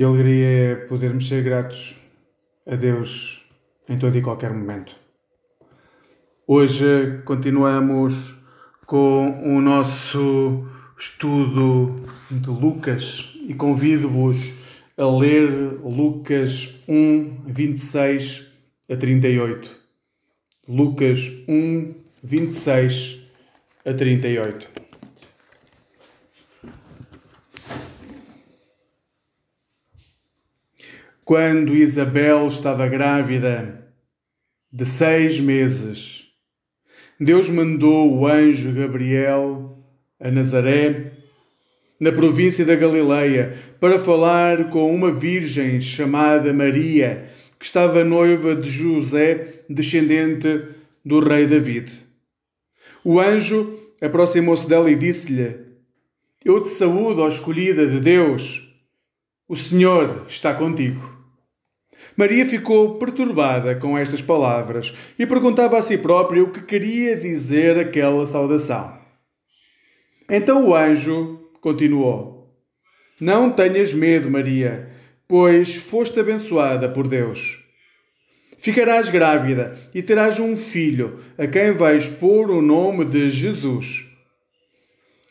Que alegria é podermos ser gratos a Deus em todo e qualquer momento. Hoje continuamos com o nosso estudo de Lucas e convido-vos a ler Lucas 1, 26 a 38. Lucas 1, 26 a 38. Quando Isabel estava grávida de seis meses, Deus mandou o anjo Gabriel a Nazaré, na província da Galileia, para falar com uma virgem chamada Maria, que estava noiva de José, descendente do rei David. O anjo aproximou-se dela e disse-lhe: Eu te saúdo, ó escolhida de Deus. O Senhor está contigo. Maria ficou perturbada com estas palavras e perguntava a si própria o que queria dizer aquela saudação. Então o anjo continuou: Não tenhas medo, Maria, pois foste abençoada por Deus. Ficarás grávida e terás um filho, a quem vais pôr o nome de Jesus.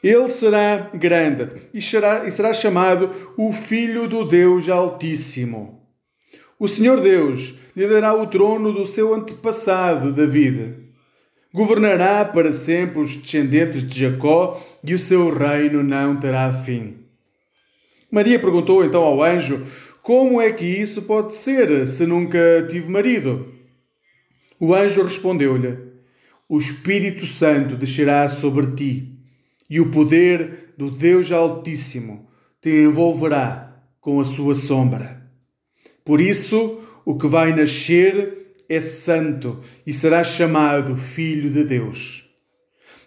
Ele será grande e será, e será chamado o Filho do Deus Altíssimo. O Senhor Deus lhe dará o trono do seu antepassado David. Governará para sempre os descendentes de Jacó e o seu reino não terá fim. Maria perguntou então ao anjo: Como é que isso pode ser se nunca tive marido? O anjo respondeu-lhe: O Espírito Santo descerá sobre ti, e o poder do Deus Altíssimo te envolverá com a sua sombra. Por isso, o que vai nascer é santo e será chamado Filho de Deus.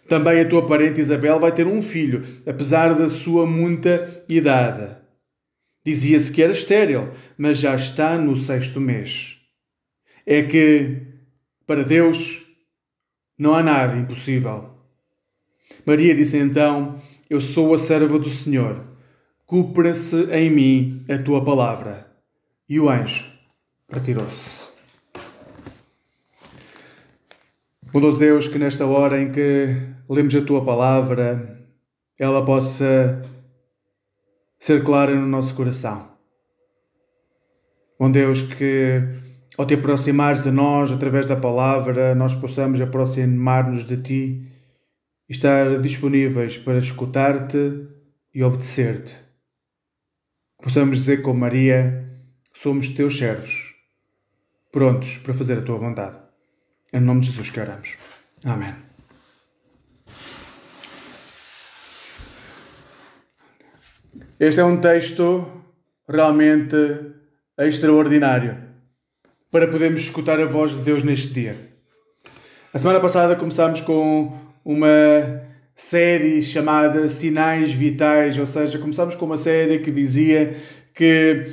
Também a tua parente Isabel vai ter um filho, apesar da sua muita idade. Dizia-se que era estéril, mas já está no sexto mês. É que, para Deus, não há nada impossível. Maria disse então: Eu sou a serva do Senhor. Cumpra-se em mim a tua palavra. E o anjo retirou-se. Bondoso Deus, que nesta hora em que lemos a tua palavra, ela possa ser clara no nosso coração. Bom Deus, que ao te aproximares de nós através da palavra, nós possamos aproximar-nos de ti e estar disponíveis para escutar-te e obedecer-te. Possamos dizer com Maria somos teus servos, prontos para fazer a tua vontade. Em nome de Jesus que oramos. Amém. Este é um texto realmente extraordinário para podermos escutar a voz de Deus neste dia. A semana passada começámos com uma série chamada Sinais Vitais, ou seja, começámos com uma série que dizia que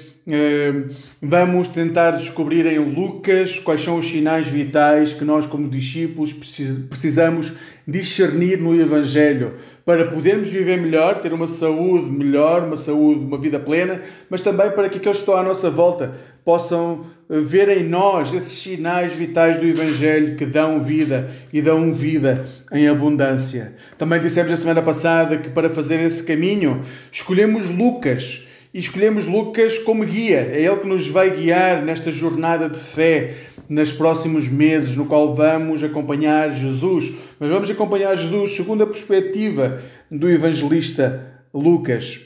vamos tentar descobrir em Lucas quais são os sinais vitais que nós, como discípulos, precisamos discernir no Evangelho para podermos viver melhor, ter uma saúde melhor, uma saúde, uma vida plena, mas também para que aqueles que estão à nossa volta possam eh, ver em nós esses sinais vitais do Evangelho que dão vida e dão vida em abundância. Também dissemos na semana passada que para fazer esse caminho escolhemos Lucas e escolhemos Lucas como guia. É ele que nos vai guiar nesta jornada de fé nos próximos meses, no qual vamos acompanhar Jesus. Mas vamos acompanhar Jesus segundo a perspectiva do evangelista Lucas.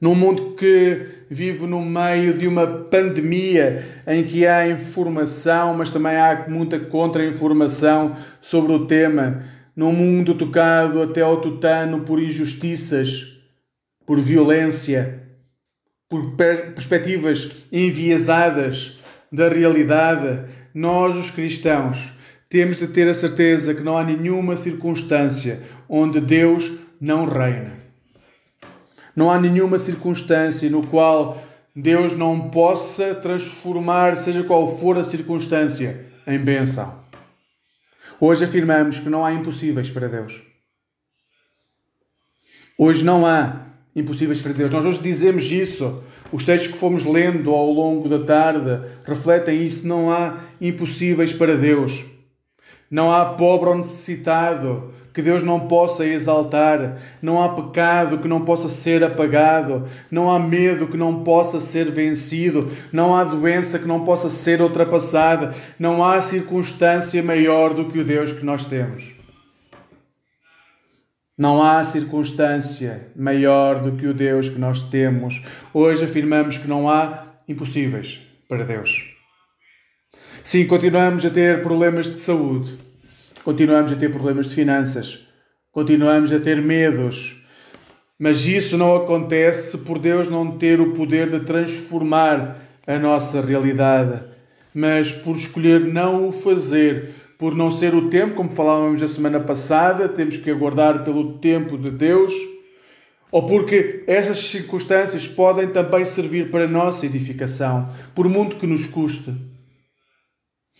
Num mundo que vive no meio de uma pandemia em que há informação, mas também há muita contra-informação sobre o tema. Num mundo tocado até ao tutano por injustiças, por violência, por perspectivas enviesadas da realidade, nós, os cristãos, temos de ter a certeza que não há nenhuma circunstância onde Deus não reina. Não há nenhuma circunstância no qual Deus não possa transformar, seja qual for a circunstância, em bênção. Hoje afirmamos que não há impossíveis para Deus. Hoje não há impossíveis para Deus. Nós hoje dizemos isso. Os textos que fomos lendo ao longo da tarde refletem isso. Não há impossíveis para Deus. Não há pobre ou necessitado que Deus não possa exaltar. Não há pecado que não possa ser apagado. Não há medo que não possa ser vencido. Não há doença que não possa ser ultrapassada. Não há circunstância maior do que o Deus que nós temos. Não há circunstância maior do que o Deus que nós temos. Hoje afirmamos que não há impossíveis para Deus. Sim, continuamos a ter problemas de saúde, continuamos a ter problemas de finanças, continuamos a ter medos, mas isso não acontece por Deus não ter o poder de transformar a nossa realidade, mas por escolher não o fazer por não ser o tempo, como falávamos a semana passada, temos que aguardar pelo tempo de Deus, ou porque essas circunstâncias podem também servir para a nossa edificação, por muito que nos custe.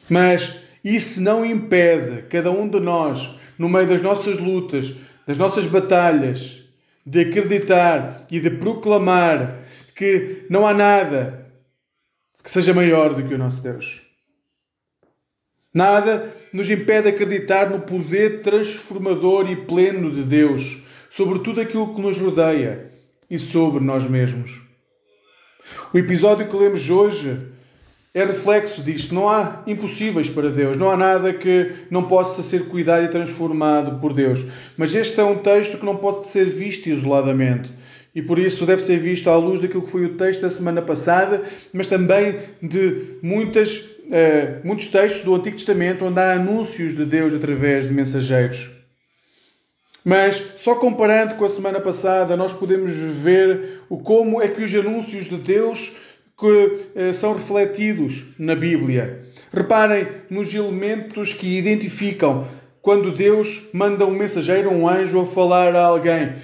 Mas isso não impede cada um de nós, no meio das nossas lutas, das nossas batalhas, de acreditar e de proclamar que não há nada que seja maior do que o nosso Deus. Nada nos impede de acreditar no poder transformador e pleno de Deus sobre tudo aquilo que nos rodeia e sobre nós mesmos. O episódio que lemos hoje é reflexo disto. Não há impossíveis para Deus, não há nada que não possa ser cuidado e transformado por Deus. Mas este é um texto que não pode ser visto isoladamente. E por isso deve ser visto à luz daquilo que foi o texto da semana passada, mas também de muitas uh, muitos textos do Antigo Testamento onde há anúncios de Deus através de mensageiros. Mas só comparando com a semana passada, nós podemos ver o como é que os anúncios de Deus que, uh, são refletidos na Bíblia. Reparem nos elementos que identificam quando Deus manda um mensageiro, um anjo, a falar a alguém.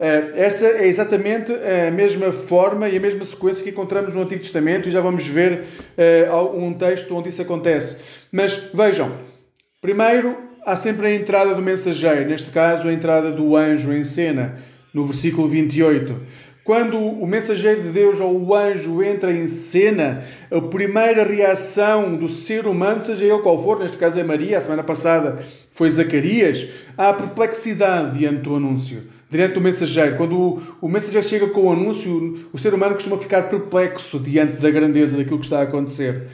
Eh, essa é exatamente a mesma forma e a mesma sequência que encontramos no Antigo Testamento e já vamos ver eh, um texto onde isso acontece. Mas vejam, primeiro há sempre a entrada do mensageiro, neste caso a entrada do anjo em cena, no versículo 28. Quando o mensageiro de Deus ou o anjo entra em cena, a primeira reação do ser humano, seja ele qual for, neste caso é Maria, a semana passada foi Zacarias, há perplexidade diante do anúncio diante do mensageiro. Quando o, o mensageiro chega com o anúncio, o ser humano costuma ficar perplexo diante da grandeza daquilo que está a acontecer.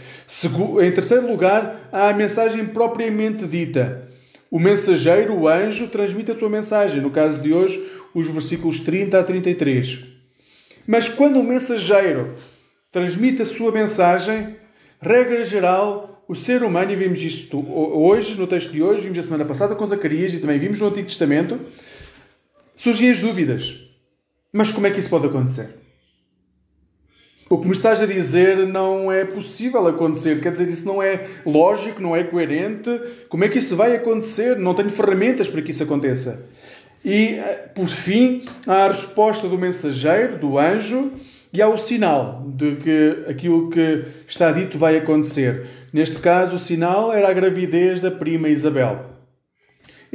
Em terceiro lugar, há a mensagem propriamente dita. O mensageiro, o anjo, transmite a sua mensagem. No caso de hoje, os versículos 30 a 33. Mas quando o mensageiro transmite a sua mensagem, regra geral, o ser humano, e vimos isto hoje, no texto de hoje, vimos a semana passada com Zacarias e também vimos no Antigo Testamento, surgem as dúvidas. Mas como é que isso pode acontecer? O que me estás a dizer não é possível acontecer, quer dizer, isso não é lógico, não é coerente. Como é que isso vai acontecer? Não tenho ferramentas para que isso aconteça. E, eh, por fim, há a resposta do mensageiro, do anjo, e há o sinal de que aquilo que está dito vai acontecer. Neste caso, o sinal era a gravidez da prima Isabel.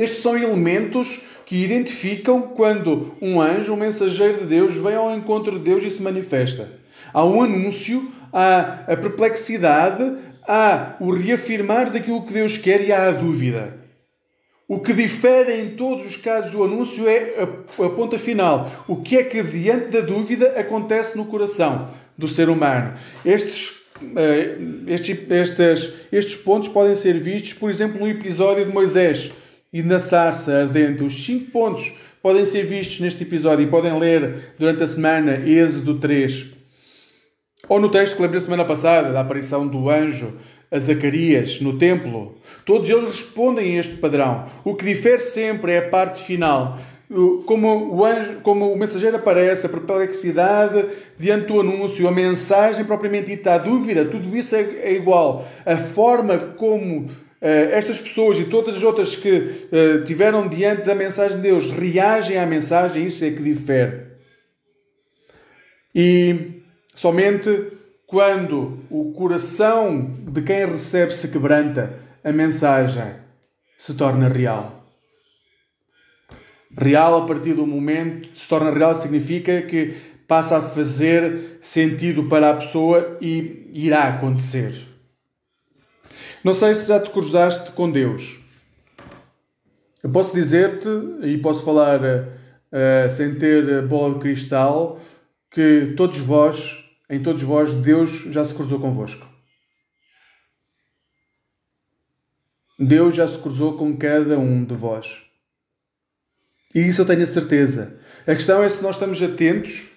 Estes são elementos que identificam quando um anjo, um mensageiro de Deus, vem ao encontro de Deus e se manifesta. Há um anúncio, há a perplexidade, há o reafirmar daquilo que Deus quer e há a dúvida. O que difere em todos os casos do anúncio é a, ponta final. O que é que, diante da dúvida, acontece no coração do ser humano? Estes eh, estes, estes, estes pontos podem ser vistos, por exemplo, no episódio de Moisés, e na sarça ardente. Os cinco pontos podem ser vistos neste episódio e podem ler durante a semana Êxodo 3. Ou no texto que lembrei a semana passada, da aparição do anjo a Zacarias no templo. Todos eles respondem a este padrão. O que difere sempre é a parte final. como o, anjo, como o mensageiro aparece, a perplexidade diante do anúncio, a mensagem propriamente dita, a dúvida, tudo isso é, é igual. A forma como estas pessoas e todas as outras que uh, tiveram diante da mensagem de Deus reagem à mensagem, isso é que difere. E somente quando o coração de quem recebe se quebranta, a mensagem se torna real. Real a partir do momento, se torna real significa que passa a fazer sentido para a pessoa e irá acontecer. Não sei se já te cruzaste com Deus. Eu posso dizer-te, e posso falar uh, sem ter bola de cristal, que todos vós, em todos vós, Deus já se cruzou convosco. Deus já se cruzou com cada um de vós. E isso eu tenho a certeza. A questão é se nós estamos atentos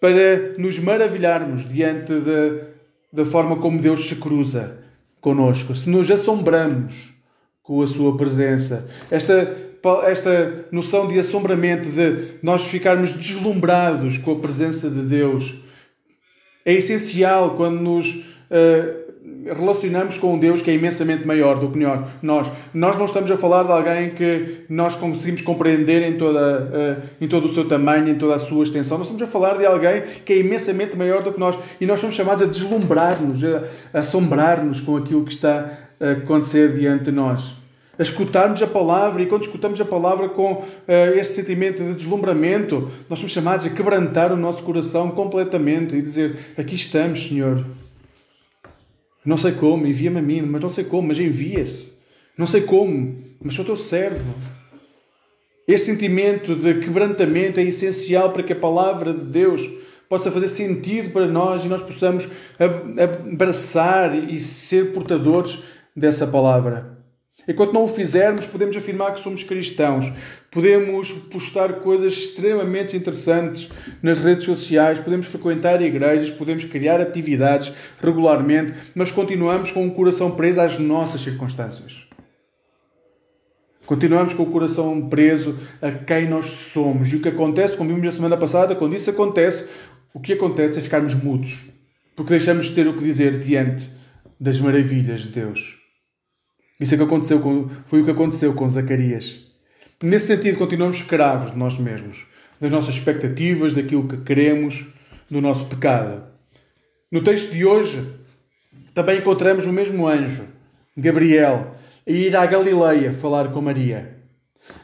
para nos maravilharmos diante da, da forma como Deus se cruza conosco, se nos assombramos com a Sua presença. Esta, esta noção de assombramento, de nós ficarmos deslumbrados com a presença de Deus, é essencial quando nos uh, relacionamos com um Deus que é imensamente maior do que nós. Nós não estamos a falar de alguém que nós conseguimos compreender em, toda, uh, em todo o seu tamanho, em toda a sua extensão. Nós estamos a falar de alguém que é imensamente maior do que nós. E nós somos chamados a deslumbrar-nos, a, assombrar-nos com aquilo que está a acontecer diante de nós. A escutarmos a palavra, e quando escutamos a palavra com uh, este sentimento de deslumbramento, nós somos chamados a quebrantar o nosso coração completamente e dizer: Aqui estamos, Senhor. Não sei como, envia-me a mim, mas não sei como, mas envia-se. Não sei como, mas sou teu servo. Este sentimento de quebrantamento é essencial para que a palavra de Deus possa fazer sentido para nós e nós possamos abraçar e ser portadores dessa palavra. Enquanto não o fizermos, podemos afirmar que somos cristãos. Podemos postar coisas extremamente interessantes nas redes sociais, podemos frequentar igrejas, podemos criar atividades regularmente, mas continuamos com o coração preso às nossas circunstâncias. Continuamos com o coração preso a quem nós somos. E o que acontece, como vimos na semana passada, quando isso acontece, o que acontece é ficarmos mudos, porque deixamos de ter o que dizer diante das maravilhas de Deus. Isso é que aconteceu com, foi o que aconteceu com Zacarias. Nesse sentido, continuamos escravos de nós mesmos, das nossas expectativas, daquilo que queremos, do nosso pecado. No texto de hoje, também encontramos o mesmo anjo, Gabriel, a ir à Galileia falar com Maria.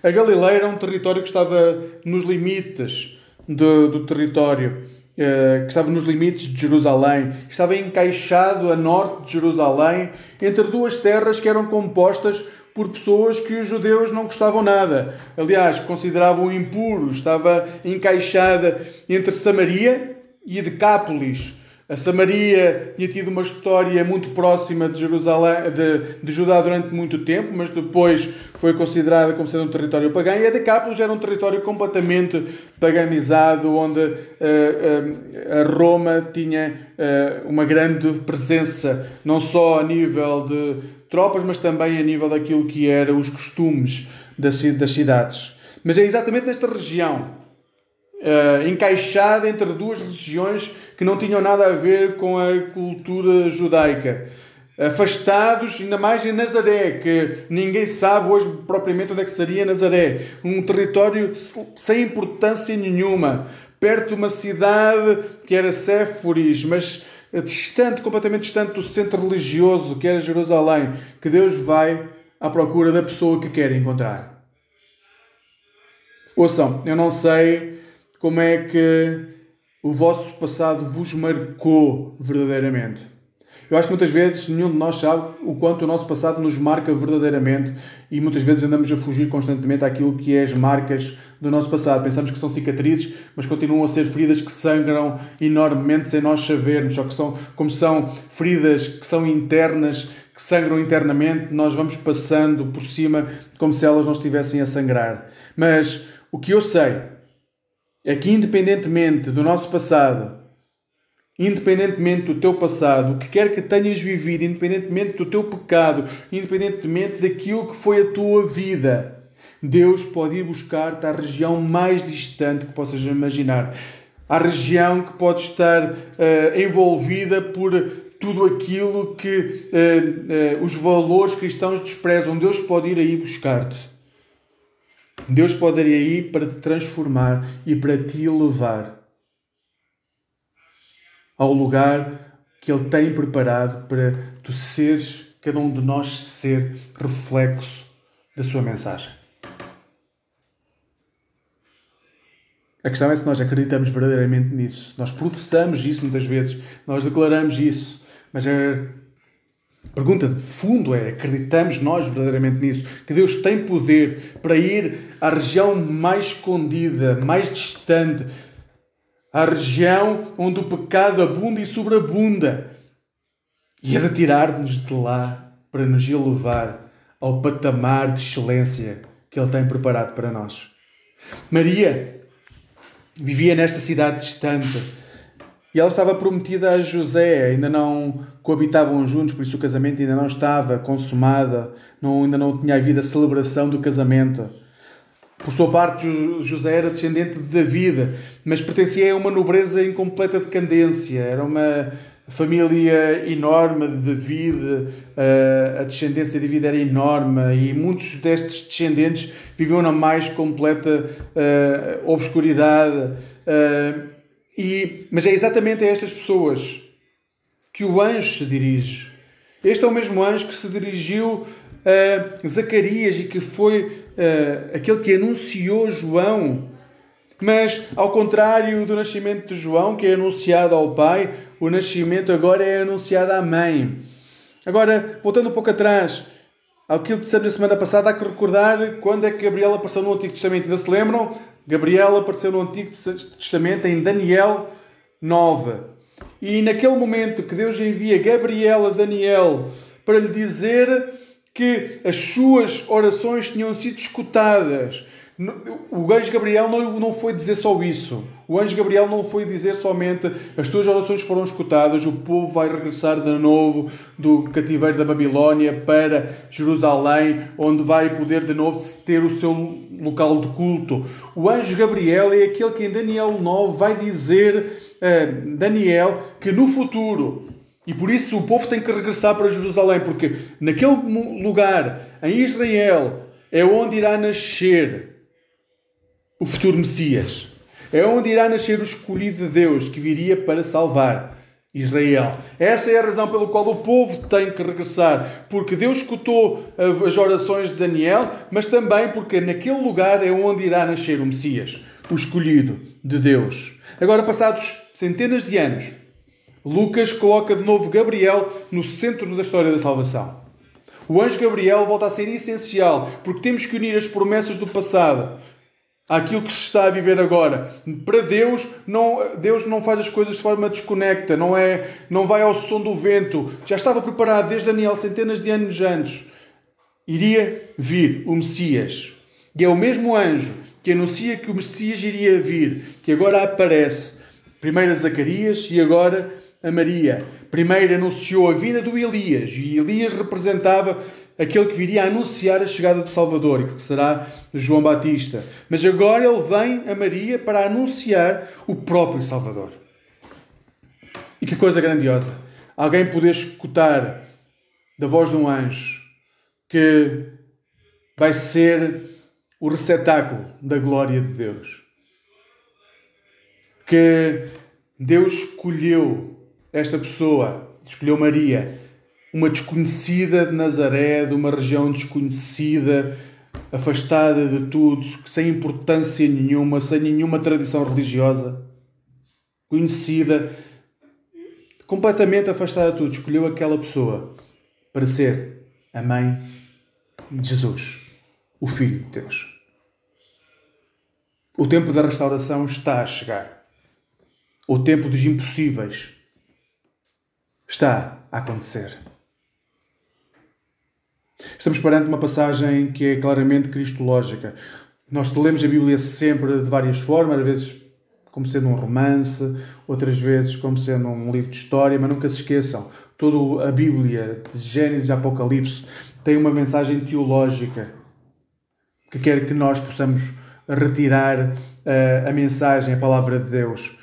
A Galileia era um território que estava nos limites do, território que estava nos limites de Jerusalém, estava encaixado a norte de Jerusalém, entre duas terras que eram compostas por pessoas que os judeus não gostavam nada. Aliás, consideravam impuro. Estava encaixada entre Samaria e Decápolis a Samaria tinha tido uma história muito próxima de Jerusalém, de, de Judá durante muito tempo, mas depois foi considerada como sendo um território pagão. E a Decápolis era um território completamente paganizado, onde uh, uh, a Roma tinha uh, uma grande presença, não só a nível de tropas, mas também a nível daquilo que eram os costumes das, das cidades. Mas é exatamente nesta região encaixada entre duas religiões que não tinham nada a ver com a cultura judaica. Afastados, ainda mais em Nazaré, que ninguém sabe hoje propriamente onde é que seria Nazaré. Um território sem importância nenhuma, perto de uma cidade que era Séforis, mas distante, completamente distante do centro religioso que era Jerusalém, que Deus vai à procura da pessoa que quer encontrar. Ouçam, eu não sei como é que o vosso passado vos marcou verdadeiramente. Eu acho que muitas vezes nenhum de nós sabe o quanto o nosso passado nos marca verdadeiramente e muitas vezes andamos a fugir constantemente àquilo que é as marcas do nosso passado. Pensamos que são cicatrizes, mas continuam a ser feridas que sangram enormemente sem nós sabermos, só que são, como são feridas que são internas, que sangram internamente, nós vamos passando por cima como se elas não estivessem a sangrar. Mas o que eu sei é que, independentemente do nosso passado, independentemente do teu passado, o que quer que tenhas vivido, independentemente do teu pecado, independentemente daquilo que foi a tua vida, Deus pode ir buscar-te à região mais distante que possas imaginar. À região que pode estar uh, envolvida por tudo aquilo que uh, uh, os valores cristãos desprezam. Deus pode ir aí buscar-te. Deus pode ir aí para te transformar e para te levar ao lugar que Ele tem preparado para tu seres, cada um de nós ser reflexo da sua mensagem. A questão é se nós acreditamos verdadeiramente nisso. Nós professamos isso muitas vezes, nós declaramos isso, mas a pergunta de fundo é: acreditamos nós verdadeiramente nisso? Que Deus tem poder para ir à região mais escondida, mais distante, à região onde o pecado abunda e sobreabunda, e retirar-nos de lá para nos elevar ao patamar de excelência que Ele tem preparado para nós. Maria vivia nesta cidade distante. E ela estava prometida a José, ainda não coabitavam juntos, por isso o casamento ainda não estava consumado, não, ainda não tinha havido a celebração do casamento. Por sua parte, José era descendente de David, mas pertencia a uma nobreza em completa decadência. Era uma família enorme de David, a descendência de David era enorme e muitos destes descendentes viviam na mais completa uh, obscuridade. E, mas é exatamente a estas pessoas que o anjo se dirige. Este é o mesmo anjo que se dirigiu a Zacarias e que foi uh, aquele que anunciou João. Mas, ao contrário do nascimento de João, que é anunciado ao pai, o nascimento agora é anunciado à mãe. Agora, voltando um pouco atrás, aquilo que dissemos na semana passada, há que recordar quando é que Gabriel apareceu no Antigo Testamento. Ainda se lembram? Gabriel apareceu no Antigo Testamento em Daniel 9. E naquele momento que Deus envia Gabriel a Daniel para lhe dizer que as suas orações tinham sido escutadas, o anjo Gabriel não, não foi dizer só isso. O anjo Gabriel não foi dizer somente as tuas orações foram escutadas, o povo vai regressar de novo do cativeiro da Babilónia para Jerusalém, onde vai poder de novo ter o seu local de culto. O anjo Gabriel é aquele que em Daniel 9 vai dizer a Daniel que no futuro, e por isso o povo tem que regressar para Jerusalém, porque naquele lugar, em Israel, é onde irá nascer o futuro Messias. É onde irá nascer o escolhido de Deus que viria para salvar Israel. Essa é a razão pela qual o povo tem que regressar, porque Deus escutou as orações de Daniel, mas também porque naquele lugar é onde irá nascer o Messias, o escolhido de Deus. Agora, passados centenas de anos, Lucas coloca de novo Gabriel no centro da história da salvação. O anjo Gabriel volta a ser essencial, porque temos que unir as promessas do passado àquilo que se está a viver agora. Para Deus, não, Deus não faz as coisas de forma desconecta, não é, não vai ao som do vento. Já estava preparado desde Daniel centenas de anos antes. Iria vir o Messias. E é o mesmo anjo que anuncia que o Messias iria vir, que agora aparece. Primeiro a Zacarias e agora a Maria. Primeiro anunciou a vinda do Elias, e Elias representava aquele que viria a anunciar a chegada do Salvador, e que será João Batista. Mas agora ele vem a Maria para anunciar o próprio Salvador. E que coisa grandiosa! Alguém poder escutar da voz de um anjo que vai ser o receptáculo da glória de Deus. Que Deus escolheu esta pessoa, escolheu Maria uma desconhecida de Nazaré, de uma região desconhecida, afastada de tudo, sem importância nenhuma, sem nenhuma tradição religiosa, conhecida, completamente afastada de tudo, escolheu aquela pessoa para ser a mãe de Jesus, o Filho de Deus. O tempo da restauração está a chegar. O tempo dos impossíveis está a acontecer. Estamos perante uma passagem que é claramente cristológica. Nós lemos a Bíblia sempre de várias formas, às vezes como sendo um romance, outras vezes como sendo um livro de história, mas nunca se esqueçam, toda a Bíblia, de Gênesis e Apocalipse, tem uma mensagem teológica que quer que nós possamos retirar uh, a mensagem, a palavra de Deus.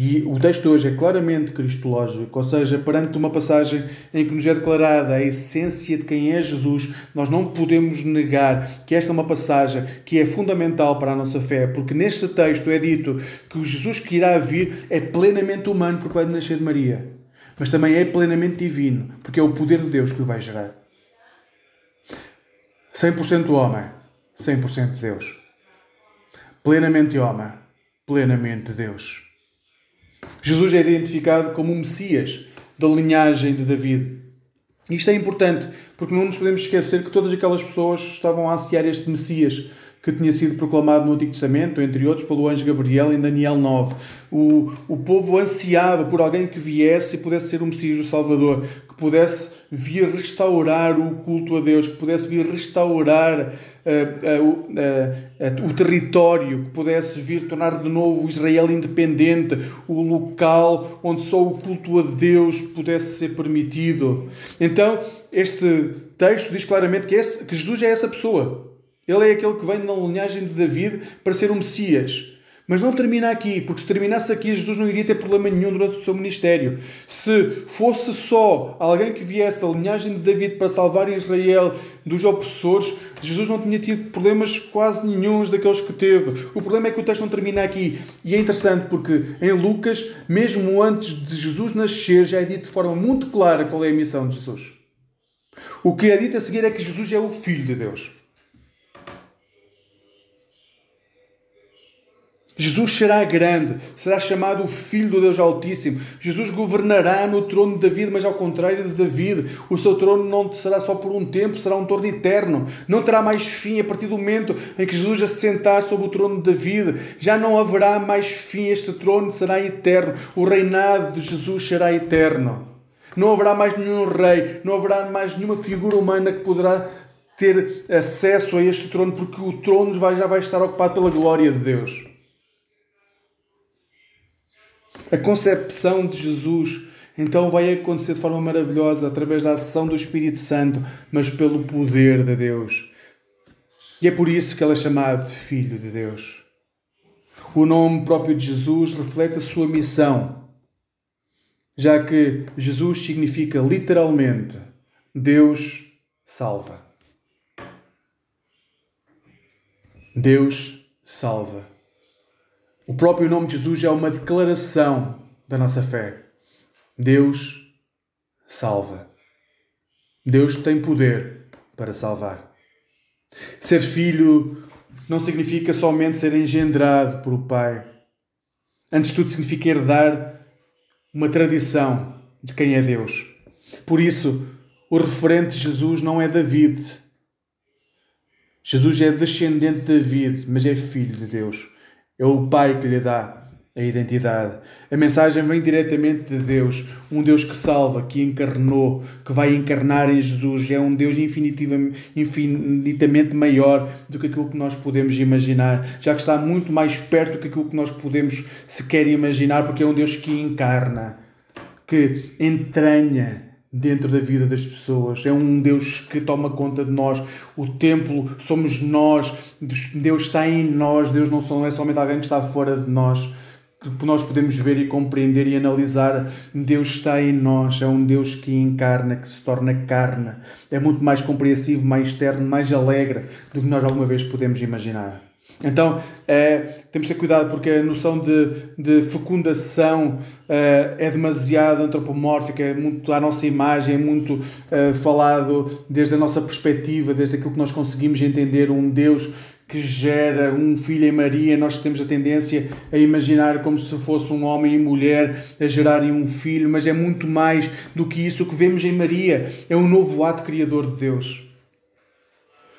E o texto hoje é claramente cristológico, ou seja, perante uma passagem em que nos é declarada a essência de quem é Jesus, nós não podemos negar que esta é uma passagem que é fundamental para a nossa fé, porque neste texto é dito que o Jesus que irá vir é plenamente humano, porque vai nascer de Maria, mas também é plenamente divino, porque é o poder de Deus que o vai gerar. 100% homem, 100% Deus. Plenamente homem, plenamente Deus. Jesus é identificado como o Messias da linhagem de David. Isto é importante, porque não nos podemos esquecer que todas aquelas pessoas estavam a ansiar este Messias que tinha sido proclamado no Antigo Testamento, entre outros pelo anjo Gabriel em Daniel 9. O, o povo ansiava por alguém que viesse e pudesse ser o Messias, o Salvador, que pudesse vir restaurar o culto a Deus, que pudesse vir restaurar uh, uh, uh, o território, que pudesse vir tornar de novo Israel independente, o local onde só o culto a Deus pudesse ser permitido. Então, este texto diz claramente que, que Jesus é essa pessoa. Ele é aquele que vem na linhagem de David para ser o Messias. Mas não termina aqui, porque se terminasse aqui, Jesus não iria ter problema nenhum durante o seu ministério. Se fosse só alguém que viesse da linhagem de David para salvar Israel dos opressores, Jesus não tinha tido problemas quase nenhums daqueles que teve. O problema é que o texto não termina aqui. E é interessante porque em Lucas, mesmo antes de Jesus nascer, já é dito de forma muito clara qual é a missão de Jesus. O que é dito a seguir é que Jesus é o Filho de Deus. Jesus será grande, será chamado o Filho do Deus Altíssimo. Jesus governará no trono de David, mas ao contrário de David, o seu trono não será só por um tempo, será um trono eterno. Não terá mais fim a partir do momento em que Jesus se sentar sobre o trono de David. Já não haverá mais fim, este trono será eterno. O reinado de Jesus será eterno. Não haverá mais nenhum rei, não haverá mais nenhuma figura humana que poderá ter acesso a este trono, porque o trono já vai estar ocupado pela glória de Deus. A concepção de Jesus então vai acontecer de forma maravilhosa através da ação do Espírito Santo, mas pelo poder de Deus. E é por isso que ele é chamado Filho de Deus. O nome próprio de Jesus reflete a sua missão, já que Jesus significa literalmente Deus salva. Deus salva. O próprio nome de Jesus é uma declaração da nossa fé. Deus salva. Deus tem poder para salvar. Ser filho não significa somente ser engendrado por o Pai. Antes de tudo, significa herdar uma tradição de quem é Deus. Por isso, o referente de Jesus não é David. Jesus é descendente de David, mas é filho de Deus. É o Pai que lhe dá a identidade. A mensagem vem diretamente de Deus, um Deus que salva, que encarnou, que vai encarnar em Jesus. É um Deus infinitamente maior do que aquilo que nós podemos imaginar, já que está muito mais perto do que aquilo que nós podemos sequer imaginar, porque é um Deus que encarna, que entranha dentro da vida das pessoas. É um Deus que toma conta de nós. O templo somos nós. Deus está em nós. Deus não é somente alguém que está fora de nós. Que nós podemos ver e compreender e analisar. Deus está em nós. É um Deus que encarna, que se torna carne. É muito mais compreensivo, mais externo, mais alegre do que nós alguma vez podemos imaginar. Então, é, temos de ter cuidado porque a noção de, de fecundação é, é demasiado antropomórfica, é muito à nossa imagem, é muito é, falado desde a nossa perspectiva, desde aquilo que nós conseguimos entender um Deus que gera um filho em Maria, nós temos a tendência a imaginar como se fosse um homem e mulher a gerarem um filho, mas é muito mais do que isso. O que vemos em Maria é um novo ato criador de Deus.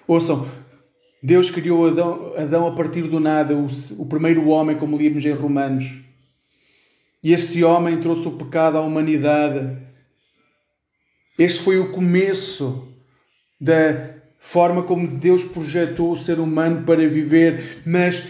Ouçam, Deus criou Adão, Adão a partir do nada, o, o primeiro homem, como líamos em Romanos. E este homem trouxe o pecado à humanidade. Este foi o começo da forma como Deus projetou o ser humano para viver, mas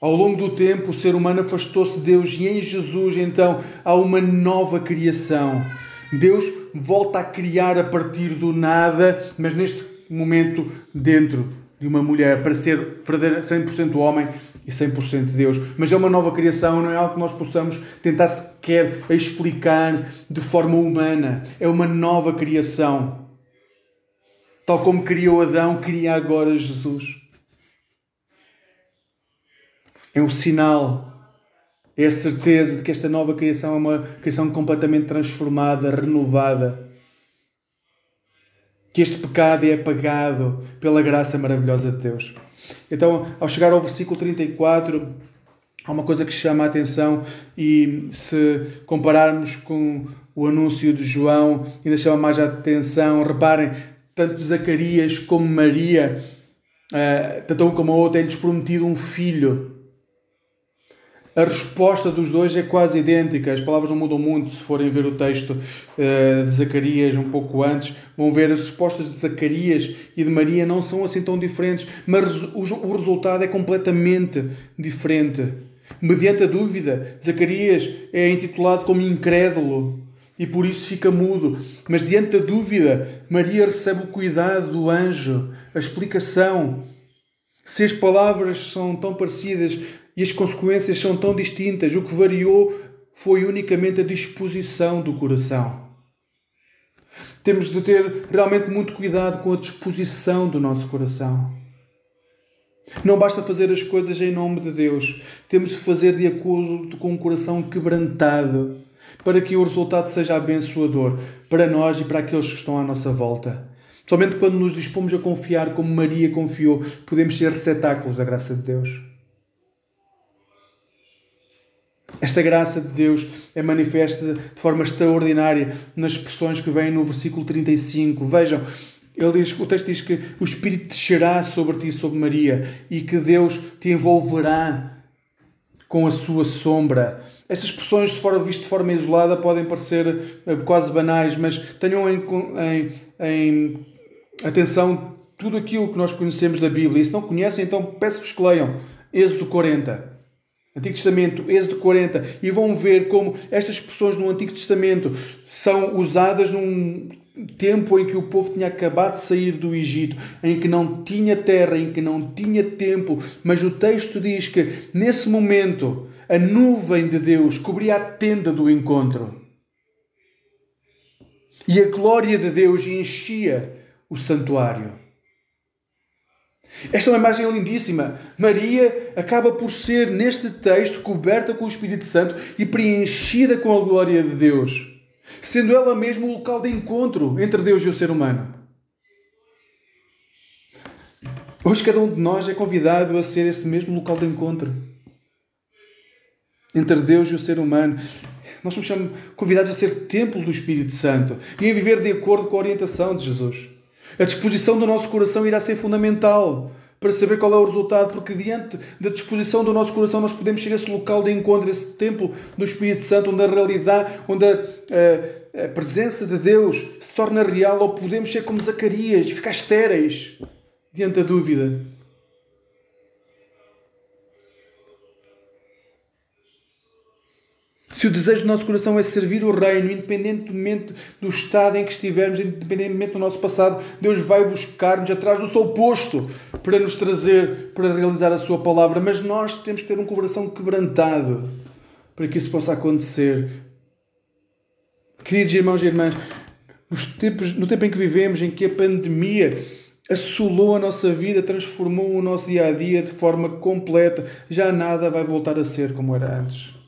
ao longo do tempo o ser humano afastou-se de Deus e em Jesus então há uma nova criação. Deus volta a criar a partir do nada, mas neste momento dentro de uma mulher para ser 100% homem e 100% Deus. Mas é uma nova criação, não é algo que nós possamos tentar sequer explicar de forma humana. É uma nova criação. Tal como criou Adão, cria agora Jesus. É um sinal, é a certeza de que esta nova criação é uma criação completamente transformada, renovada. Que este pecado é apagado pela graça maravilhosa de Deus. Então, ao chegar ao versículo 34, há uma coisa que chama a atenção e se compararmos com o anúncio de João, ainda chama mais a atenção. Reparem, tanto Zacarias como Maria, uh, tanto um como a outra, é-lhes prometido um filho. A resposta dos dois é quase idêntica, as palavras não mudam muito. Se forem ver o texto uh, de Zacarias um pouco antes, vão ver as respostas de Zacarias e de Maria não são assim tão diferentes, mas o resultado é completamente diferente. Mediante a dúvida, Zacarias é intitulado como incrédulo e por isso fica mudo. Mas diante da dúvida, Maria recebe o cuidado do anjo, a explicação. Se as palavras são tão parecidas, e as consequências são tão distintas. O que variou foi unicamente a disposição do coração. Temos de ter realmente muito cuidado com a disposição do nosso coração. Não basta fazer as coisas em nome de Deus, temos de fazer de acordo com um coração quebrantado, para que o resultado seja abençoador para nós e para aqueles que estão à nossa volta. Somente quando nos dispomos a confiar como Maria confiou, podemos ser receptáculos da graça de Deus. Esta graça de Deus é manifesta de forma extraordinária nas expressões que vêm no versículo 35. Vejam, ele diz, o texto diz que o Espírito descerá sobre ti, sobre Maria, e que Deus te envolverá com a sua sombra. Estas expressões, de forma vistas de forma isolada, podem parecer eh, quase banais, mas tenham em, em, em atenção tudo aquilo que nós conhecemos da Bíblia. E se não conhecem, então peço-vos que leiam Êxodo 40. Antigo Testamento, Êxodo 40, e vão ver como estas expressões no Antigo Testamento são usadas num tempo em que o povo tinha acabado de sair do Egito, em que não tinha terra, em que não tinha templo, mas o texto diz que nesse momento a nuvem de Deus cobria a tenda do encontro. E a glória de Deus enchia o santuário. Esta é uma imagem lindíssima. Maria acaba por ser, neste texto, coberta com o Espírito Santo e preenchida com a glória de Deus, sendo ela mesma o local de encontro entre Deus e o ser humano. Hoje, cada um de nós é convidado a ser esse mesmo local de encontro entre Deus e o ser humano. Nós somos convidados a ser templo do Espírito Santo e a viver de acordo com a orientação de Jesus. A disposição do nosso coração irá ser fundamental para saber qual é o resultado, porque diante da disposição do nosso coração nós podemos ser esse local de encontro, esse templo do Espírito Santo, onde a realidade, onde a, a, a presença de Deus se torna real, ou podemos ser como Zacarias, ficar estéreis diante da dúvida. Se o desejo do nosso coração é servir o Reino, independentemente do estado em que estivermos, independentemente do nosso passado, Deus vai buscar-nos atrás do seu posto para nos trazer, para realizar a Sua palavra. Mas nós temos que ter um coração quebrantado para que isso possa acontecer. Queridos irmãos e irmãs, nos tempos, no tempo em que vivemos, em que a pandemia assolou a nossa vida, transformou o nosso dia a dia de forma completa, já nada vai voltar a ser como era antes.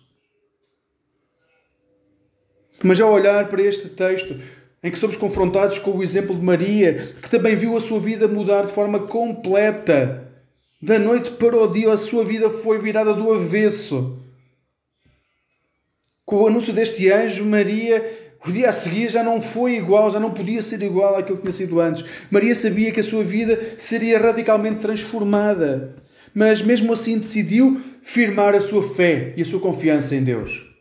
Mas ao olhar para este texto, em que somos confrontados com o exemplo de Maria, que também viu a sua vida mudar de forma completa. Da noite para o dia, a sua vida foi virada do avesso. Com o anúncio deste anjo, Maria, o dia a seguir já não foi igual, já não podia ser igual àquilo que tinha sido antes. Maria sabia que a sua vida seria radicalmente transformada, mas mesmo assim decidiu firmar a sua fé e a sua confiança em Deus.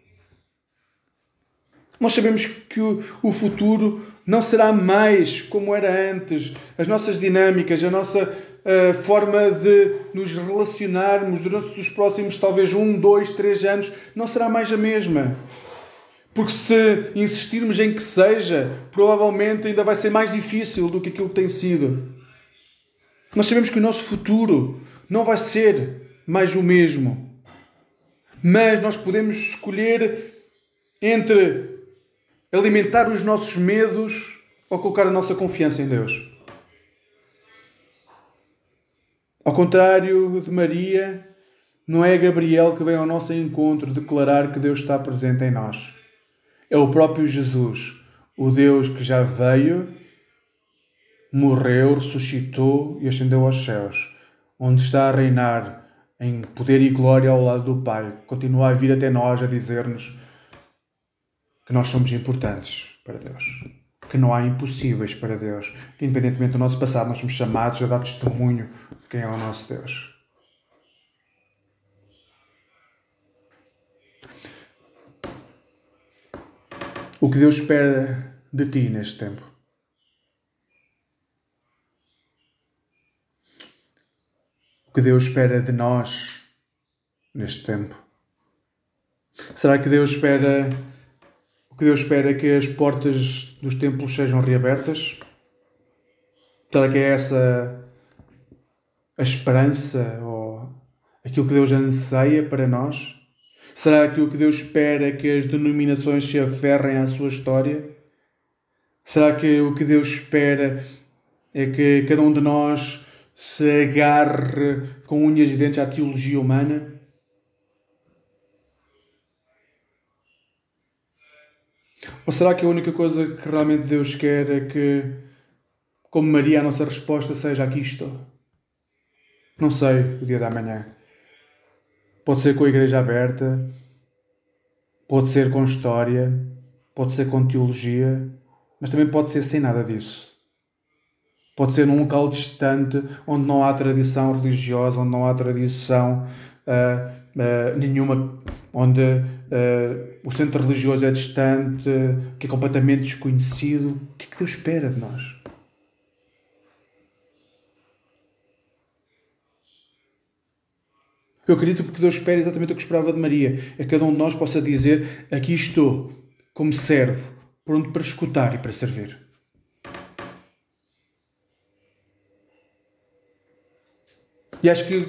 Nós sabemos que o, futuro não será mais como era antes. As nossas dinâmicas, a nossa uh, forma de nos relacionarmos durante os próximos, talvez um, dois, três anos, não será mais a mesma. Porque se insistirmos em que seja, provavelmente ainda vai ser mais difícil do que aquilo que tem sido. Nós sabemos que o nosso futuro não vai ser mais o mesmo. Mas nós podemos escolher entre alimentar os nossos medos ou colocar a nossa confiança em Deus. Ao contrário de Maria, não é Gabriel que vem ao nosso encontro declarar que Deus está presente em nós. É o próprio Jesus, o Deus que já veio, morreu, ressuscitou e ascendeu aos céus, onde está a reinar em poder e glória ao lado do Pai. Continua a vir até nós a dizer-nos que nós somos importantes para Deus, que não há impossíveis para Deus, que independentemente do nosso passado, nós somos chamados a dar testemunho de quem é o nosso Deus. O que Deus espera de ti neste tempo? O que Deus espera de nós neste tempo? Será que Deus espera que Deus espera é que as portas dos templos sejam reabertas? Será que é essa a esperança ou aquilo que Deus anseia para nós? Será que o que Deus espera é que as denominações se aferrem à sua história? Será que o que Deus espera é que cada um de nós se agarre com unhas e dentes à teologia humana? Ou será que a única coisa que realmente Deus quer é que, como Maria, a nossa resposta seja aqui estou? Não sei o dia da manhã. Pode ser com a igreja aberta, pode ser com história, pode ser com teologia, mas também pode ser sem nada disso. Pode ser num local distante, onde não há tradição religiosa, onde não há tradição uh, nenhuma, onde uh, o centro religioso é distante, que é completamente desconhecido. O que é que Deus espera de nós? Eu acredito que Deus espera exatamente o que esperava de Maria. É que cada um de nós possa dizer: Aqui estou, como servo, pronto para escutar e para servir. E acho que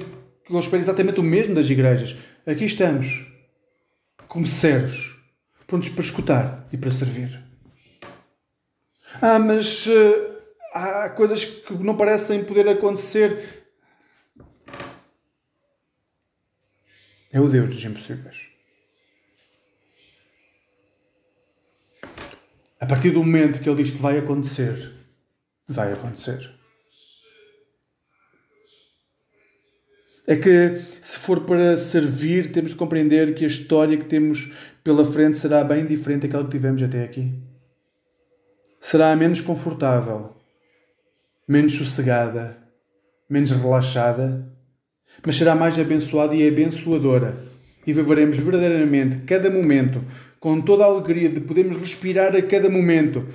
eu espero exatamente o mesmo das igrejas. Aqui estamos, como servos, prontos para escutar e para servir. Ah, mas uh, há coisas que não parecem poder acontecer. É o Deus dos impossíveis. A partir do momento que Ele diz que vai acontecer, vai acontecer. É que, se for para servir, temos de compreender que a história que temos pela frente será bem diferente daquela que tivemos até aqui. Será menos confortável, menos sossegada, menos relaxada, mas será mais abençoada e abençoadora. E viveremos verdadeiramente cada momento com toda a alegria de podermos respirar a cada momento,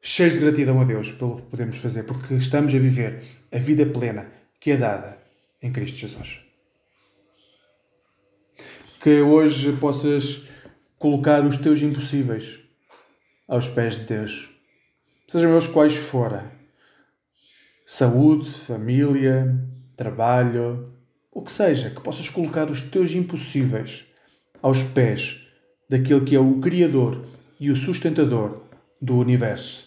cheios de gratidão a Deus pelo que podemos fazer, porque estamos a viver a vida plena que é dada em Cristo Jesus. Que hoje possas colocar os teus impossíveis aos pés de Deus, sejam eles quais forem saúde, família, trabalho, o que seja, que possas colocar os teus impossíveis aos pés daquele que é o Criador e o sustentador do universo.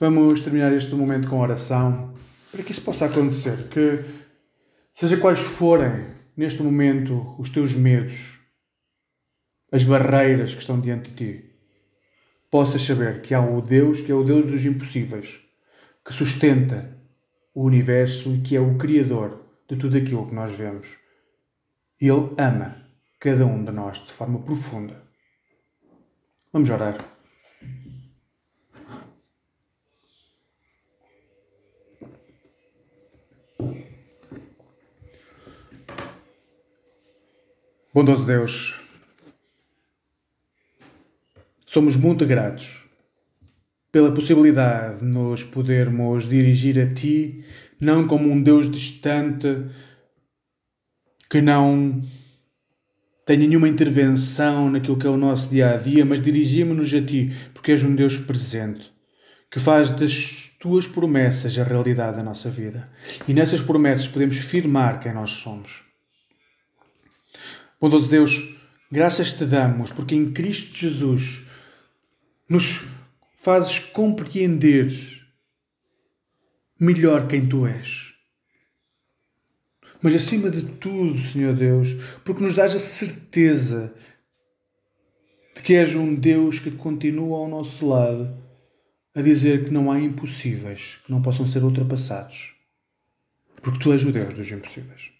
Vamos terminar este momento com oração para que isso possa acontecer. Que, seja quais forem neste momento os teus medos, as barreiras que estão diante de ti, possas saber que há o Deus que é o Deus dos impossíveis, que sustenta o universo e que é o Criador de tudo aquilo que nós vemos. Ele ama cada um de nós de forma profunda. Vamos orar. Bondoso Deus, somos muito gratos pela possibilidade de nos podermos dirigir a Ti, não como um Deus distante que não tem nenhuma intervenção naquilo que é o nosso dia a dia, mas dirigimos-nos a Ti porque és um Deus presente, que faz das tuas promessas a realidade da nossa vida. E nessas promessas podemos firmar quem nós somos. Bondoso Deus, graças te damos porque em Cristo Jesus nos fazes compreender melhor quem tu és. Mas acima de tudo, Senhor Deus, porque nos dás a certeza de que és um Deus que continua ao nosso lado a dizer que não há impossíveis que não possam ser ultrapassados. Porque tu és o Deus dos impossíveis.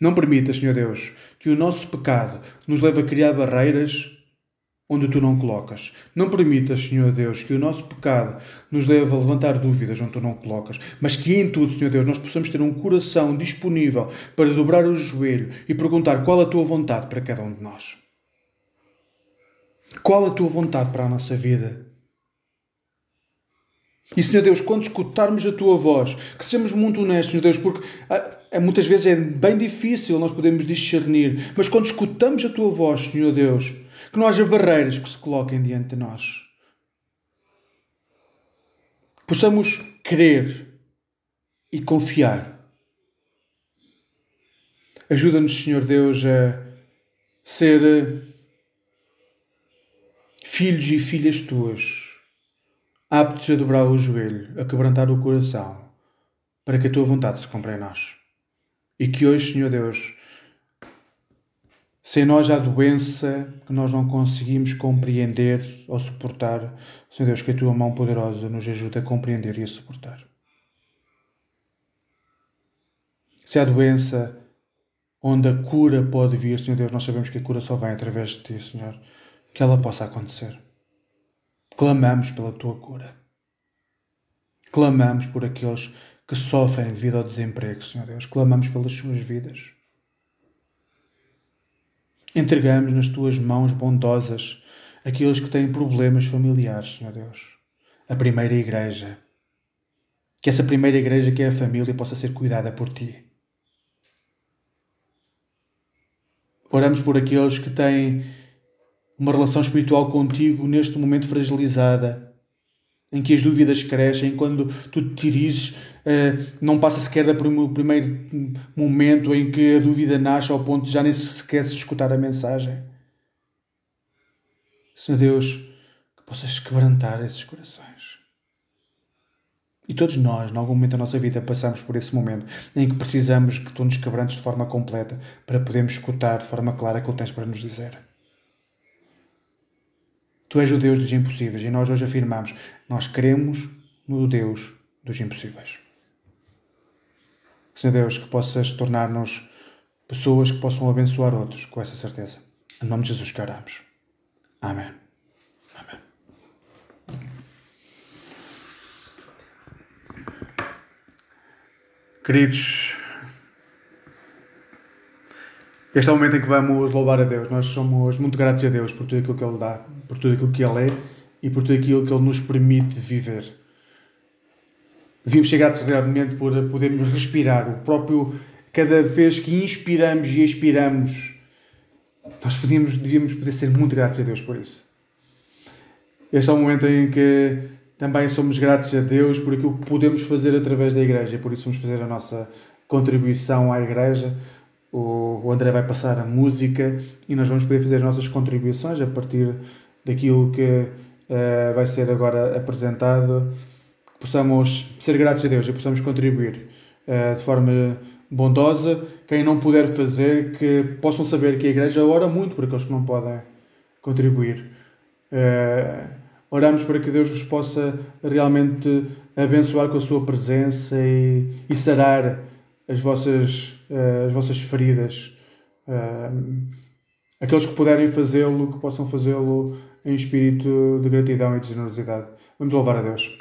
Não permitas, Senhor Deus, que o nosso pecado nos leve a criar barreiras onde tu não colocas. Não permitas, Senhor Deus, que o nosso pecado nos leve a levantar dúvidas onde tu não colocas, mas que em tudo, Senhor Deus, nós possamos ter um coração disponível para dobrar o joelho e perguntar qual a tua vontade para cada um de nós. Qual a tua vontade para a nossa vida? E, Senhor Deus, quando escutarmos a tua voz, que sejamos muito honestos, Senhor Deus, porque ah, muitas vezes é bem difícil nós podermos discernir, mas quando escutamos a tua voz, Senhor Deus, que não haja barreiras que se coloquem diante de nós. Possamos crer e confiar. Ajuda-nos, Senhor Deus, a ser eh, filhos e filhas tuas, aptos a dobrar o joelho, a quebrantar o coração, para que a tua vontade se cumpra em nós. E que hoje, Senhor Deus, sem nós há doença que nós não conseguimos compreender ou suportar. Senhor Deus, que a tua mão poderosa nos ajude a compreender e a suportar. Se há doença onde a cura pode vir, Senhor Deus, nós sabemos que a cura só vem através de ti, Senhor. Que ela possa acontecer. Clamamos pela tua cura. Clamamos por aqueles que sofrem devido ao desemprego, Senhor Deus. Clamamos pelas suas vidas. Entregamos nas tuas mãos bondosas aqueles que têm problemas familiares, Senhor Deus. A primeira igreja. Que essa primeira igreja, que é a família, possa ser cuidada por ti. Oramos por aqueles que têm uma relação espiritual contigo neste momento fragilizada em que as dúvidas crescem, quando tu te diriges, eh, não passa sequer do primeiro momento em que a dúvida nasce ao ponto de já nem sequer se escutar a mensagem. Senhor Deus, que possas quebrantar esses corações. E todos nós, em algum momento da nossa vida, passamos por esse momento em que precisamos que tu nos quebrantes de forma completa para podermos escutar de forma clara aquilo que tens para nos dizer. Tu és o Deus dos impossíveis e nós hoje afirmamos: nós cremos no Deus dos impossíveis. Senhor Deus, que possas tornar-nos pessoas que possam abençoar outros com essa certeza. Em nome de Jesus que oramos. Amém. Amém. Queridos, este é o momento em que vamos louvar a Deus. Nós somos muito gratos a Deus por tudo aquilo que Ele dá, por tudo aquilo que Ele é e por tudo aquilo que Ele nos permite viver. Devíamos ser gratos realmente por podermos respirar. O próprio, cada vez que inspiramos e expiramos, nós podíamos, devíamos poder ser muito gratos a Deus por isso. Este é o momento em que também somos gratos a Deus por aquilo que podemos fazer através da Igreja por isso vamos fazer a nossa contribuição à Igreja o, André vai passar a música e nós vamos poder fazer as nossas contribuições a partir daquilo que uh, vai ser agora apresentado. Que possamos ser gratos a Deus e possamos contribuir uh, de forma bondosa. Quem não puder fazer, que possam saber que a Igreja ora muito por aqueles que não podem contribuir. Uh, oramos para que Deus vos possa realmente abençoar com a sua presença e, e sarar as vossas uh, as vossas feridas. Uh, aqueles que puderem fazê-lo, que possam fazê-lo em espírito de gratidão e de generosidade. Vamos louvar a Deus.